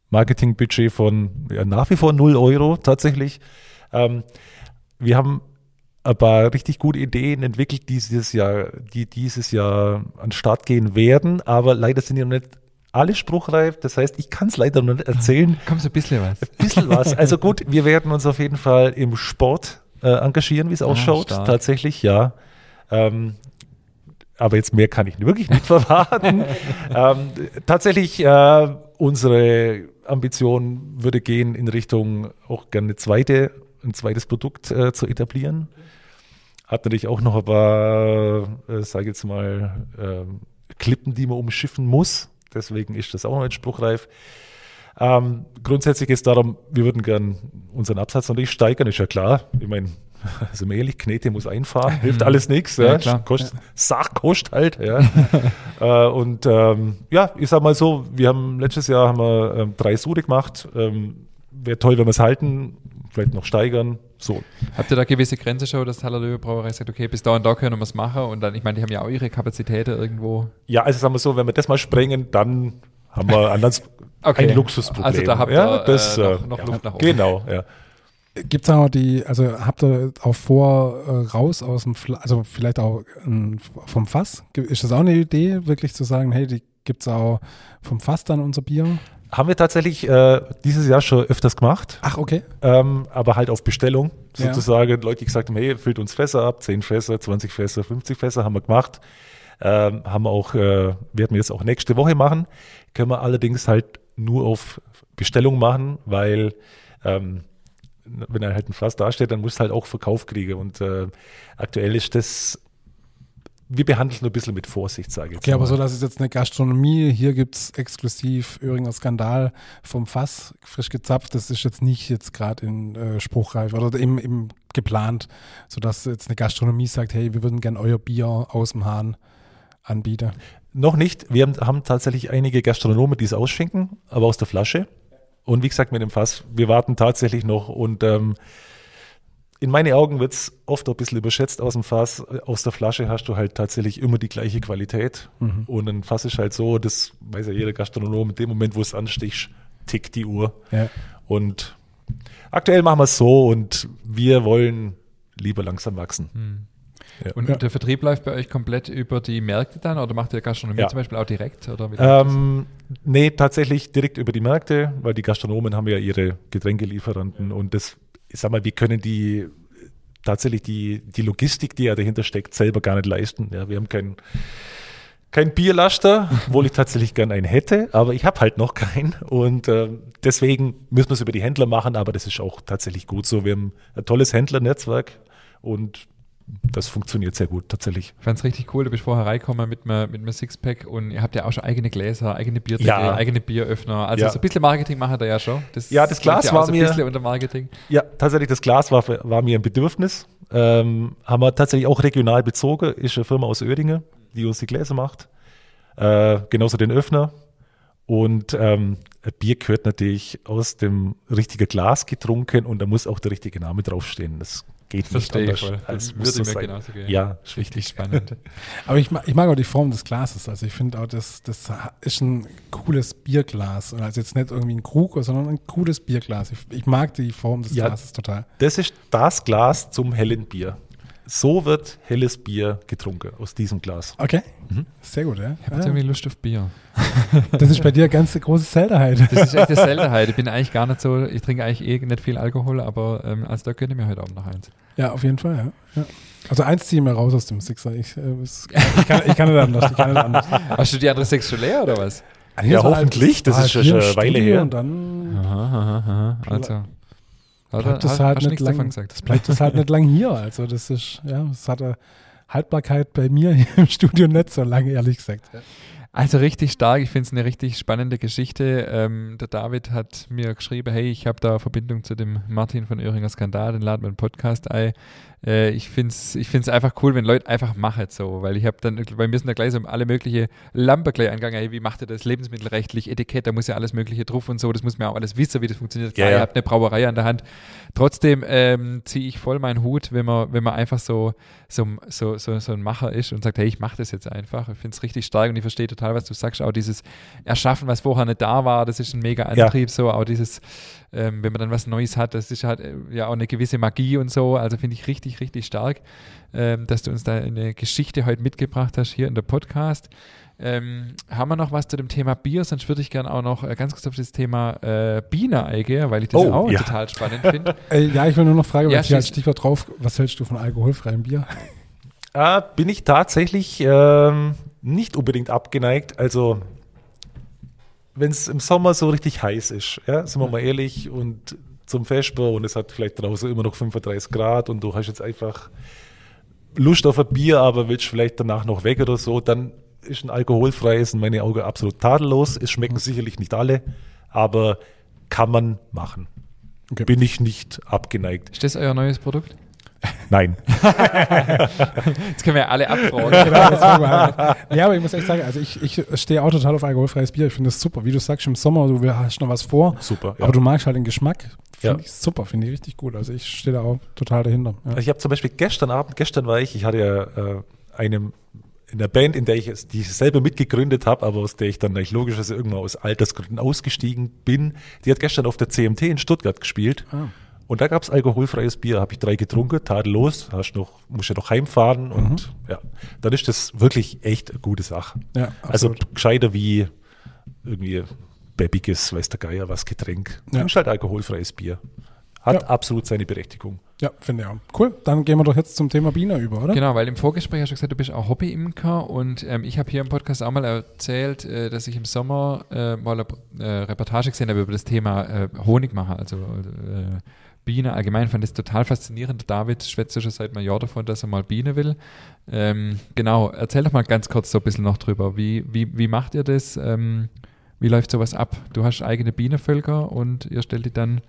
Marketingbudget von ja, nach wie vor 0 Euro tatsächlich. Ähm, wir haben ein paar richtig gute Ideen entwickelt dieses Jahr, die dieses Jahr an den Start gehen werden, aber leider sind die noch nicht alle spruchreif. Das heißt, ich kann es leider noch nicht erzählen. Komm, so ein bisschen was. Ein bisschen was. Also gut, wir werden uns auf jeden Fall im Sport äh, engagieren, wie es ausschaut. stark. Tatsächlich, ja. Ähm, aber jetzt mehr kann ich wirklich nicht verraten. ähm, tatsächlich, äh, unsere Ambition würde gehen in Richtung auch gerne eine zweite, ein zweites Produkt äh, zu etablieren. Hat natürlich auch noch ein paar, äh, sage ich jetzt mal, ähm, Klippen, die man umschiffen muss. Deswegen ist das auch noch nicht spruchreif. Ähm, grundsätzlich geht es darum, wir würden gern unseren Absatz natürlich steigern, ist ja klar. Ich meine, wir ehrlich, Knete muss einfahren, hilft alles nichts. Ja, Ja. Kost, Sach kostet halt. Ja. äh, und ähm, ja, ich sag mal so, wir haben letztes Jahr haben wir ähm, drei Sude gemacht. Ähm, Wäre toll, wenn wir es halten. Vielleicht noch steigern. So. Habt ihr da gewisse Grenze schon, dass Hallerlöwe Brauerei sagt, okay, bis da und da können wir es machen und dann, ich meine, die haben ja auch ihre Kapazitäten irgendwo. Ja, also sagen wir so, wenn wir das mal sprengen, dann haben wir ein, Okay. ein Luxusproblem. Also da habt ihr ja, das, äh, noch, äh, noch ja. Luft nach oben. Genau, ja. Gibt es auch die, also habt ihr auch vor, äh, raus aus dem, Fla also vielleicht auch ähm, vom Fass? Ist das auch eine Idee, wirklich zu sagen, hey, die gibt es auch vom Fass dann unser Bier? Haben wir tatsächlich äh, dieses Jahr schon öfters gemacht, Ach, okay. ähm, aber halt auf Bestellung Ja. sozusagen. Leute, die gesagt haben, hey, füllt uns Fässer ab, 10 Fässer, 20 Fässer, 50 Fässer haben wir gemacht. Ähm, haben wir auch, äh, werden wir jetzt auch nächste Woche machen. Können wir allerdings halt nur auf Bestellung machen, weil ähm, wenn er halt ein Fass dasteht, dann muss halt auch Verkauf kriegen. Und äh, aktuell ist das, wir behandeln es nur ein bisschen mit Vorsicht, sage ich Okay, aber mal. so, dass es jetzt eine Gastronomie, hier gibt es exklusiv Öhringer Skandal vom Fass, frisch gezapft, das ist jetzt nicht jetzt gerade in äh, Spruchreif oder im, im geplant, sodass jetzt eine Gastronomie sagt, hey, wir würden gern euer Bier aus dem Hahn anbieten. Noch nicht. Wir haben, haben tatsächlich einige Gastronomen, die es ausschenken, aber aus der Flasche. Und wie gesagt, mit dem Fass, wir warten tatsächlich noch. Und ähm, in meinen Augen wird es oft auch ein bisschen überschätzt aus dem Fass. Aus der Flasche hast du halt tatsächlich immer die gleiche Qualität. Und ein Fass ist halt so, das weiß ja jeder Gastronom, in dem Moment, wo es anstichst, tickt die Uhr. Ja. Und aktuell machen wir es so und wir wollen lieber langsam wachsen. Und Ja. der Vertrieb läuft bei euch komplett über die Märkte dann oder macht ihr Gastronomie Ja. zum Beispiel auch direkt? Oder? Ähm, nee, tatsächlich direkt über die Märkte, weil die Gastronomen haben ja ihre Getränkelieferanten und das, ich sag mal, wir können die tatsächlich die, die Logistik, die ja dahinter steckt, selber gar nicht leisten. Ja, wir haben keinen kein Bierlaster, obwohl ich tatsächlich gern einen hätte, aber ich habe halt noch keinen und ähm, deswegen müssen wir es über die Händler machen, aber das ist auch tatsächlich gut so. Wir haben ein tolles Händlernetzwerk und das funktioniert sehr gut tatsächlich. Ich fand es richtig cool, du bist vorher reingekommen mit einem mit einem Sixpack und ihr habt ja auch schon eigene Gläser, eigene Bierdeckel, Ja. eigene Bieröffner. Also Ja. so ein bisschen Marketing machen da ja schon. Das Ja, das Glas ja war so ein mir- bisschen unter Marketing. Ja, tatsächlich, das Glas war, war mir ein Bedürfnis. Ähm, haben wir tatsächlich auch regional bezogen. Ist eine Firma aus Oerdingen, die uns die Gläser macht. Äh, genauso den Öffner. Und ähm, ein Bier gehört natürlich aus dem richtigen Glas getrunken und da muss auch der richtige Name draufstehen. Das geht Verstehe nicht ich anders. voll. Das Das muss würde mir sein. genauso gehen. Ja, richtig spannend. Aber ich, mag- ich mag auch die Form des Glases. Also ich finde auch, das, das ist ein cooles Bierglas. Also jetzt nicht irgendwie ein Krug, sondern ein cooles Bierglas. Ich, ich mag die Form des Ja. Glases total. Das ist das Glas zum hellen Bier. So wird helles Bier getrunken aus diesem Glas. Okay, sehr gut, ja. Ich habe jetzt ja. irgendwie Lust auf Bier. Das ist bei dir ganz eine große Seltenheit. Das ist echt eine Seltenheit. Ich bin eigentlich gar nicht so, ich trinke eigentlich eh nicht viel Alkohol, aber ähm, also da gönne ich mir heute Abend noch eins. Ja, auf jeden Fall, ja. ja. Also eins ziehe ich mir raus aus dem Sixer. Ich, äh, es- ich, kann, ich kann nicht anders. Ich kann nicht anders. Hast du die andere sechs schon leer oder was? Ja, hoffentlich. Das ist schon eine Weile her. Und dann Aha, aha, aha. Also. Bleibt das hast- halt nicht lang. Das bleibt das halt nicht lang hier. Also das ist, ja, es hat eine Haltbarkeit bei mir hier im Studio nicht so lange, ehrlich gesagt. Also richtig stark, ich finde es eine richtig spannende Geschichte. Ähm, der David hat mir geschrieben, hey, ich habe da Verbindung zu dem Martin von Öhringer Skandal, den laden wir einen Podcast ein. Äh, ich finde es ich find's einfach cool, wenn Leute einfach machen so, weil ich habe dann, bei mir sind da gleich so alle mögliche Lampe gleich angegangen, hey, wie macht ihr das lebensmittelrechtlich, Etikett, da muss ja alles mögliche drauf und so, das muss man auch alles wissen, wie das funktioniert. Klar, Ja, ja. ihr habt eine Brauerei an der Hand. Trotzdem ähm, ziehe ich voll meinen Hut, wenn man, wenn man einfach so, so, so, so, so ein Macher ist und sagt, hey, ich mache das jetzt einfach. Ich finde es richtig stark und ich verstehe total, was du sagst. Auch dieses Erschaffen, was vorher nicht da war, das ist ein mega Ja. Antrieb. So, auch dieses, ähm, wenn man dann was Neues hat, das ist halt äh, ja auch eine gewisse Magie und so. Also finde ich richtig, richtig stark, ähm, dass du uns da eine Geschichte heute mitgebracht hast hier in der Podcast. Ähm, haben wir noch was zu dem Thema Bier? Sonst würde ich gerne auch noch äh, ganz kurz auf das Thema äh, Biene eingehen, weil ich das Oh, auch ja. total spannend finde. Äh, ja, ich will nur noch fragen, Ja, weil hier als. Stichwort drauf, was hältst du von alkoholfreiem Bier? Äh, bin ich tatsächlich ähm, nicht unbedingt abgeneigt. Also, wenn es im Sommer so richtig heiß ist, ja, sind wir mal ehrlich, und zum Vesper und es hat vielleicht draußen immer noch 35 Grad und du hast jetzt einfach Lust auf ein Bier, aber willst vielleicht danach noch weg oder so, dann ist ein alkoholfreies in meinen Augen absolut tadellos. Es schmecken sicherlich nicht alle, aber kann man machen. Okay. Bin ich nicht abgeneigt. Ist das euer neues Produkt? Nein. Jetzt können wir ja alle abfragen. Genau, ja, aber ich muss echt sagen, also ich, ich stehe auch total auf alkoholfreies Bier. Ich finde das super. Wie du sagst, im Sommer, du hast noch was vor, Super. aber du magst halt den Geschmack Finde Ja. ich super, finde ich richtig gut. Also ich stehe da auch total dahinter. Ja. Also ich habe zum Beispiel gestern Abend, gestern war ich, ich hatte ja äh, einem in der Band, in der ich es, die ich selber mitgegründet habe, aber aus der ich dann eigentlich logischerweise irgendwann aus Altersgründen ausgestiegen bin, die hat gestern auf der CMT in Stuttgart gespielt. Ah. Und da gab's alkoholfreies Bier, habe ich drei getrunken, tadellos, hast noch, musst ja noch heimfahren und ja, dann ist das wirklich echt eine gute Sache. Ja, also gescheiter wie irgendwie bäbiges, weiß der Geier was Getränk. Ja. Ja. halt alkoholfreies Bier. Hat Ja. absolut seine Berechtigung. Ja, finde ich auch. Cool, dann gehen wir doch jetzt zum Thema Biene über, oder? Genau, weil im Vorgespräch hast du gesagt, du bist auch Hobby-Imker und ähm, ich habe hier im Podcast auch mal erzählt, äh, dass ich im Sommer äh, mal eine äh, Reportage gesehen habe über das Thema äh, Honigmacher, also Biene allgemein. fand das total faszinierend. David schwätzt schon seit einem Jahr davon, dass er mal Biene will. Ähm, genau, erzähl doch mal ganz kurz so ein bisschen noch drüber. Wie, wie, wie macht ihr das? Ähm, wie läuft sowas ab? Du hast eigene Bienenvölker und ihr stellt die dann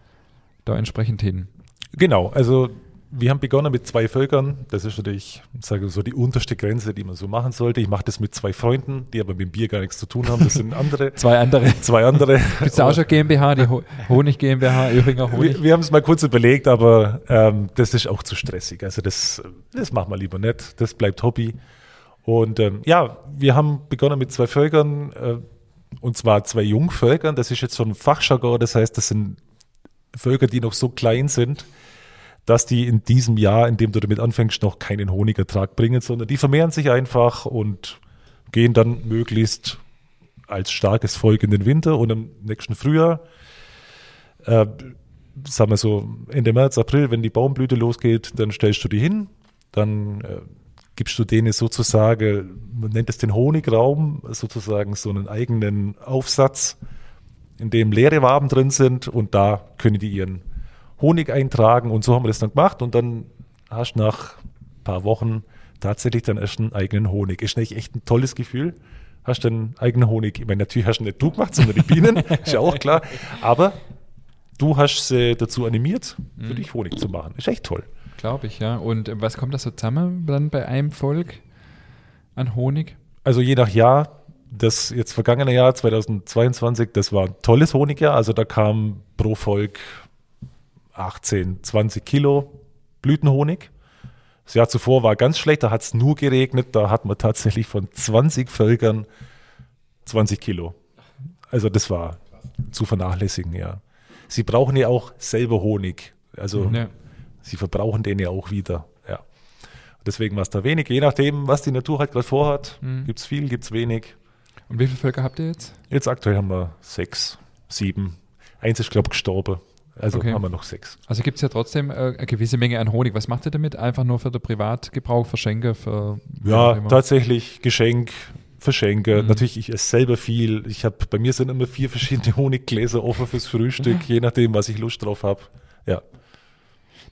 da entsprechend hin. Genau, also wir haben begonnen mit zwei Völkern. Das ist natürlich, sage ich so, die unterste Grenze, die man so machen sollte. Ich mache das mit zwei Freunden, die aber mit dem Bier gar nichts zu tun haben. Das sind andere, Zwei andere. zwei andere. Gibt es auch schon GmbH, die Ho Honig GmbH, Öhringer Honig? Wir, wir haben es mal kurz überlegt, aber ähm, das ist auch zu stressig. Also das, das machen wir lieber nicht. Das bleibt Hobby. Und ähm, ja, wir haben begonnen mit zwei Völkern, äh, und zwar zwei Jungvölkern. Das ist jetzt so ein Fachjargon, das heißt, das sind Völker, die noch so klein sind, dass die in diesem Jahr, in dem du damit anfängst, noch keinen Honigertrag bringen, sondern die vermehren sich einfach und gehen dann möglichst als starkes Volk in den Winter und im nächsten Frühjahr äh, sagen wir so, Ende März, April, wenn die Baumblüte losgeht, dann stellst du die hin, dann äh, gibst du denen sozusagen, man nennt es den Honigraum, sozusagen so einen eigenen Aufsatz, in dem leere Waben drin sind und da können die ihren Honig eintragen und so haben wir das dann gemacht und dann hast du nach ein paar Wochen tatsächlich dann erst einen eigenen Honig. Ist nicht echt ein tolles Gefühl. Hast dann eigenen Honig. Ich meine, natürlich hast du nicht du gemacht, sondern die Bienen, ist ja auch klar. Aber du hast sie dazu animiert, für dich Honig zu machen. Ist echt toll. Glaube ich, ja. Und äh, was kommt da so zusammen dann bei einem Volk an Honig? Also je nach Jahr, das jetzt vergangene Jahr 2022, das war ein tolles Honigjahr. Also da kam pro Volk 18, 20 Kilo Blütenhonig. Das Jahr zuvor war ganz schlecht, da hat es nur geregnet, da hat man tatsächlich von 20 Völkern 20 Kilo. Also das war zu vernachlässigen, ja. Sie brauchen ja auch selber Honig. Also Ja. sie verbrauchen den ja auch wieder. Ja. Deswegen war es da wenig. Je nachdem, was die Natur halt gerade vorhat, Mhm. gibt es viel, gibt es wenig. Und wie viele Völker habt ihr jetzt? Jetzt aktuell haben wir sechs, sieben. Eins ist, glaube ich, gestorben. Also Okay. haben wir noch sechs. Also gibt es ja trotzdem äh, eine gewisse Menge an Honig. Was macht ihr damit? Einfach nur für den Privatgebrauch, für Schenke, für Ja, tatsächlich Geschenk, Verschenke. Mhm. Natürlich, ich esse selber viel. Ich habe bei mir sind immer vier verschiedene Honiggläser offen fürs Frühstück, je nachdem, was ich Lust drauf habe. Ja.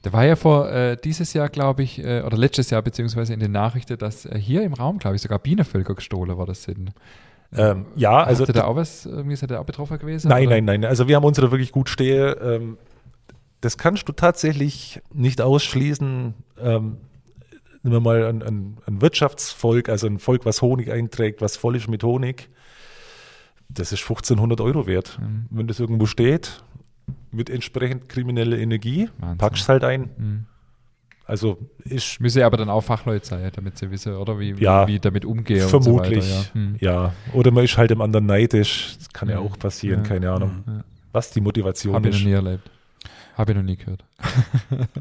Da war ja vor äh, dieses Jahr, glaube ich, äh, oder letztes Jahr beziehungsweise in den Nachrichten, dass äh, hier im Raum, glaube ich, sogar Bienenvölker gestohlen worden sind. Ähm, ja, also ihr da auch was, irgendwie seid ihr auch betroffen gewesen? Nein, oder? nein, nein. Also wir haben unsere wirklich gut stehe. Ähm, das kannst du tatsächlich nicht ausschließen. Ähm, nehmen wir mal ein, ein, ein Wirtschaftsvolk, also ein Volk, was Honig einträgt, was voll ist mit Honig. Das ist 1500 Euro wert. Mhm. Wenn das irgendwo steht, mit entsprechend krimineller Energie, Wahnsinn. packst es halt ein. Mhm. Also ist Müsse aber dann auch Fachleute sein, damit sie wissen, oder wie, Ja, wie, damit umgehen vermutlich. und so weiter. Ja. Hm. Ja. Oder man ist halt dem anderen neidisch. Das kann ja Mhm. auch passieren, Ja. keine Ahnung. Ja. Was die Motivation Habe ich ist. noch nie erlebt. Habe ich noch nie gehört.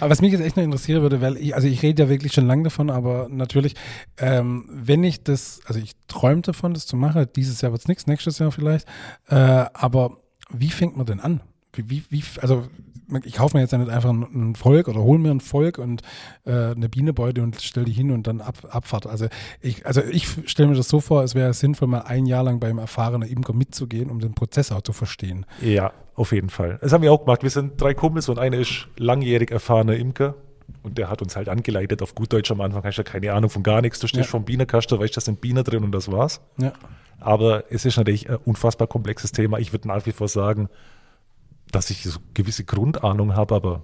Aber was mich jetzt echt noch interessieren würde, weil ich, also ich rede ja wirklich schon lange davon, aber natürlich, ähm, wenn ich das, also ich träume davon, das zu machen, dieses Jahr wird es nichts, nächstes Jahr vielleicht, äh, aber wie fängt man denn an? Wie, wie, wie, also ich kaufe mir jetzt ja nicht einfach ein, Volk oder hole mir ein Volk und äh, eine Bienenbeute und stelle die hin und dann ab, Abfahrt. Also ich, also ich stelle mir das so vor, es wäre sinnvoll, mal ein Jahr lang beim erfahrenen Imker mitzugehen, um den Prozess auch zu verstehen. Ja, auf jeden Fall. Das haben wir auch gemacht. Wir sind drei Kumpels und einer ist langjährig erfahrener Imker. Und der hat uns halt angeleitet. Auf gut Deutsch am Anfang hast du ja keine Ahnung von gar nichts. Du stehst Ja. vom Bienenkasten, weißt, da sind Bienen drin und das war's. Ja. Aber es ist natürlich ein unfassbar komplexes Thema. Ich würde nach wie vor sagen, dass ich so gewisse Grundahnung habe, aber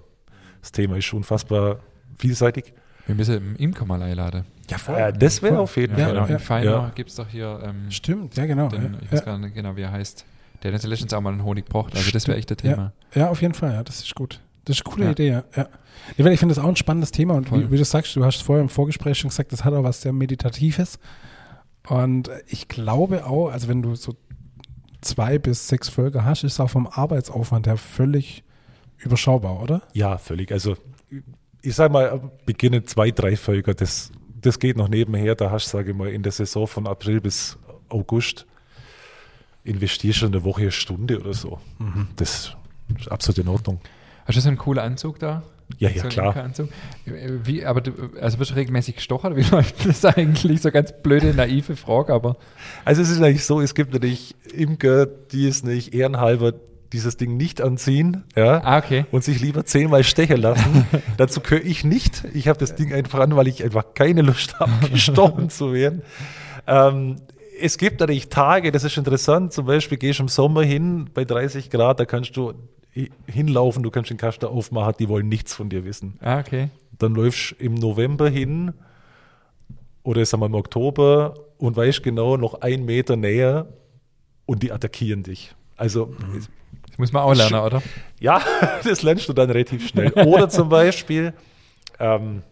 das Thema ist unfassbar vielseitig. Wir müssen im Imker mal einladen. Ja, Äh, das wäre Voll. auf jeden Ja, Fall. genau. In ja. Feiner Ja. gibt es doch hier ähm, Stimmt, ja genau. den, ja. ich weiß gar nicht genau, wie er heißt, Der hat letztens auch mal einen Honig gebracht. Also das wäre echt ein Thema. Ja, ja, auf jeden Fall, ja, das ist gut. Das ist eine coole Ja. Idee, ja. ja. Ich, ich finde das auch ein spannendes Thema und Voll. wie, wie du sagst, du hast vorher im Vorgespräch schon gesagt, das hat auch was sehr Meditatives. Und ich glaube auch, also wenn du so zwei bis sechs Völker hast, ist auch vom Arbeitsaufwand her völlig überschaubar, oder? Ja, völlig. Also ich sage mal, beginnen zwei, drei Völker, das, das geht noch nebenher. Da hast du, sage ich mal, in der Saison von April bis August investierst du eine Woche, eine Stunde oder so. Das ist absolut in Ordnung. Hast du so einen coolen Anzug da? Ja, so ja, einen klar. Wie, aber du, also wirst du regelmäßig gestochen? Wie läuft das eigentlich? So ganz blöde, naive Frage, aber Also es ist eigentlich so, es gibt natürlich Imker, die es nicht ehrenhalber dieses Ding nicht anziehen, ja, Ah, okay. und sich lieber zehnmal stechen lassen. Dazu gehöre ich nicht. Ich habe das Ding einfach an, weil ich einfach keine Lust habe, gestochen zu werden. Ähm, es gibt natürlich Tage, das ist interessant, zum Beispiel gehst du im Sommer hin bei 30 Grad, da kannst du hinlaufen, du kannst den Kasten aufmachen, die wollen nichts von dir wissen. Ah, okay. Dann läufst du im November hin oder sagen wir im Oktober und weißt genau noch einen Meter näher und die attackieren dich. Also Das muss man auch lernen, oder? ja, das lernst du dann relativ schnell. Oder zum Beispiel, ähm,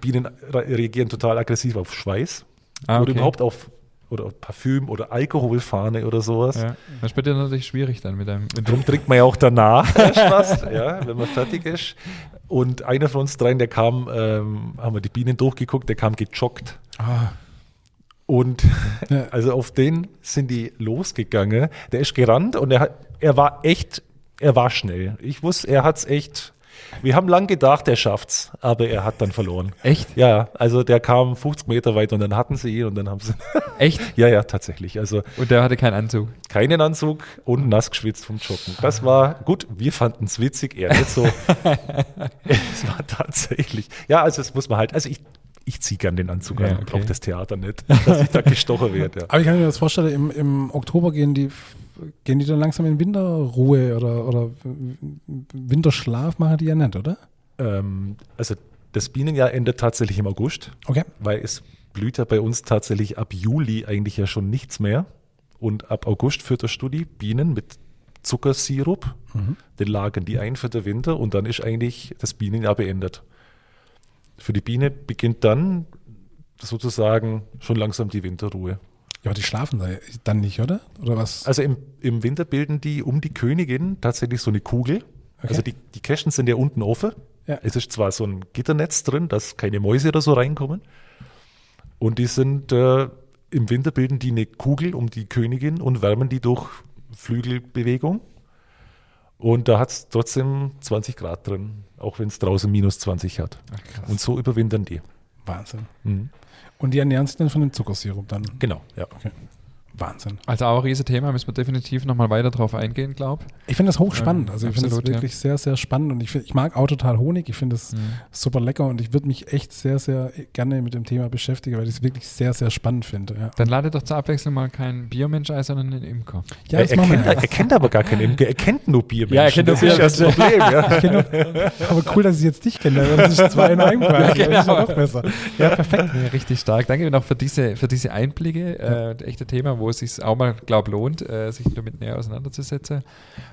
Bienen re- reagieren total aggressiv auf Schweiß Ah, oder okay. überhaupt auf, oder Parfüm oder Alkoholfahne oder sowas. Ja. Das bei dir natürlich schwierig dann mit deinem. Mit Darum trinkt man ja auch danach was, ja, wenn man fertig ist. Und einer von uns dreien, der kam, ähm, haben wir die Bienen durchgeguckt, der kam gejoggt. Ah, Und Ja. also auf den sind die losgegangen. Der ist gerannt und er, hat, er war echt, er war schnell. Ich wusste, er hat's echt. Wir haben lang gedacht, er schafft's, aber er hat dann verloren. Echt? Ja, also der kam 50 Meter weit und dann hatten sie ihn und dann haben sie. Echt? ja, ja, tatsächlich. Also Und der hatte keinen Anzug. keinen Anzug und nass geschwitzt vom Joggen. Das war gut. Wir fanden es witzig, er nicht so. es war tatsächlich. Ja, also das muss man halt. Also ich, ich ziehe gern den Anzug Ja, an, okay. brauche das Theater nicht, dass ich da gestochen werde. Ja. aber ich kann mir das vorstellen, im, im Oktober gehen die, gehen die dann langsam in Winterruhe oder, oder Winterschlaf machen die ja nicht, oder? Ähm, also das Bienenjahr endet tatsächlich im August, Okay. weil es blüht ja bei uns tatsächlich ab Juli eigentlich ja schon nichts mehr. Und ab August führt der Studi Bienen mit Zuckersirup. Den lagern die ein für den Winter und dann ist eigentlich das Bienenjahr beendet. Für die Biene beginnt dann sozusagen schon langsam die Winterruhe. Ja, aber die schlafen da dann nicht, oder? Oder was? Also im, im Winter bilden die um die Königin tatsächlich so eine Kugel. Okay. Also die, die Kästen sind ja unten offen. Ja. Es ist zwar so ein Gitternetz drin, dass keine Mäuse oder so reinkommen. Und die sind äh, im Winter bilden die eine Kugel um die Königin und wärmen die durch Flügelbewegung. Und da hat es trotzdem 20 Grad drin, auch wenn es draußen minus 20 hat. Ach. Und so überwintern die. Wahnsinn. Mhm. Und die ernähren sich dann von dem Zuckersirup dann. Genau, ja. Okay. Wahnsinn. Also auch ein Riesenthema, müssen wir definitiv nochmal weiter drauf eingehen, glaube Ich finde das hochspannend. Ähm, also ich finde das absolut, ja. wirklich sehr, sehr spannend und ich, find, ich mag auch total Honig. Ich finde es Mhm. super lecker und ich würde mich echt sehr, sehr gerne mit dem Thema beschäftigen, weil ich es wirklich sehr, sehr spannend finde. Ja, Dann lade doch zur Abwechslung mal keinen Biermensch ein, sondern einen Imker. ja er, das machen wir. kennt, er kennt aber gar keinen Imker, er kennt nur Biermenschen. Ja, er kennt nur das ist ja das Problem. Ja. Ich kenn nur- Aber cool, dass ich jetzt dich kenne. weil Das ist zwei in einem quasi. Das ist ja genau. noch besser. Ja, perfekt. Ja, richtig stark. Danke noch für diese, für diese Einblicke. Äh, echte Thema, wo es sich auch mal, glaube lohnt, äh, sich damit näher auseinanderzusetzen.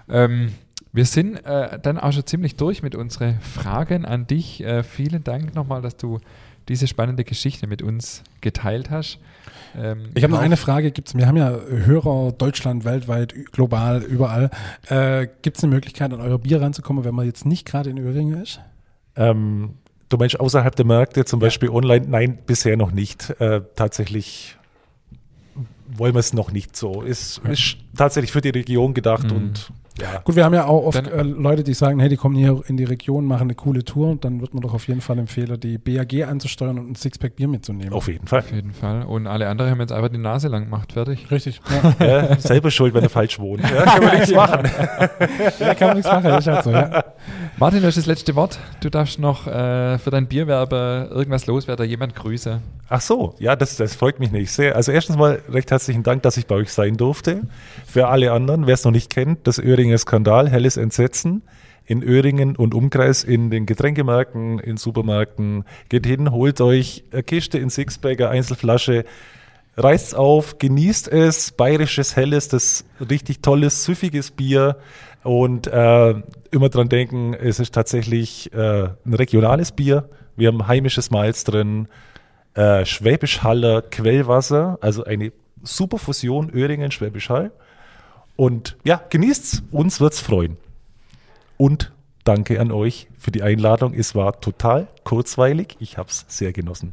Ähm, wir sind äh, dann auch schon ziemlich durch mit unseren Fragen an dich. Äh, vielen Dank nochmal, dass du diese spannende Geschichte mit uns geteilt hast. Ähm, Ich habe noch auch- eine Frage. Gibt's, wir haben ja Hörer Deutschland, weltweit, global, überall. Äh, Gibt es eine Möglichkeit, an euer Bier ranzukommen, wenn man jetzt nicht gerade in Öhringen ist? Ähm, du meinst außerhalb der Märkte, zum Beispiel online? Nein, bisher noch nicht. Äh, tatsächlich wollen wir es noch nicht so. Es ist tatsächlich für die Region gedacht Mhm. und ja. Gut, wir haben ja auch oft Dann- äh, Leute, die sagen, hey, die kommen hier in die Region, machen eine coole Tour. Und dann wird man doch auf jeden Fall empfehlen, die BAG anzusteuern und ein Sixpack Bier mitzunehmen. Auf jeden Fall. Auf jeden Fall. Und alle anderen haben jetzt einfach die Nase lang gemacht. Fertig. Richtig. Ja. Ja, selber schuld, wenn er falsch wohnt. Ja, kann man nichts machen. ja, kann man nichts machen. Ist halt so, ja. Martin, du hast das letzte Wort. Du darfst noch äh, für deinen Bierwerber irgendwas loswerden, jemand grüße. Ach so, ja, das, das freut mich nicht sehr. Also erstens mal recht herzlichen Dank, dass ich bei euch sein durfte. Für alle anderen, wer es noch nicht kennt, das Öhringer Skandal, helles Entsetzen in Öhringen und Umkreis in den Getränkemärkten, in Supermärkten. Geht hin, holt euch eine Kiste in Sixpacker, Einzelflasche. Reißt auf, genießt es. Bayerisches Helles, das richtig tolles, süffiges Bier. Und äh, immer dran denken, es ist tatsächlich äh, ein regionales Bier. Wir haben heimisches Malz drin, äh, Schwäbisch Haller Quellwasser, also eine super Fusion Öhringen Schwäbisch Hall. Und ja, genießt's, uns wird's freuen. Und danke an euch für die Einladung. Es war total kurzweilig. Ich hab's sehr genossen.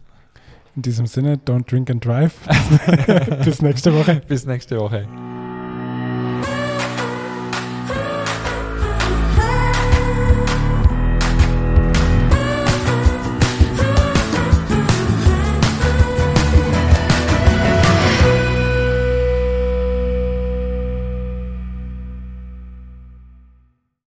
In diesem Sinne, don't drink and drive. Bis nächste Woche. Bis nächste Woche.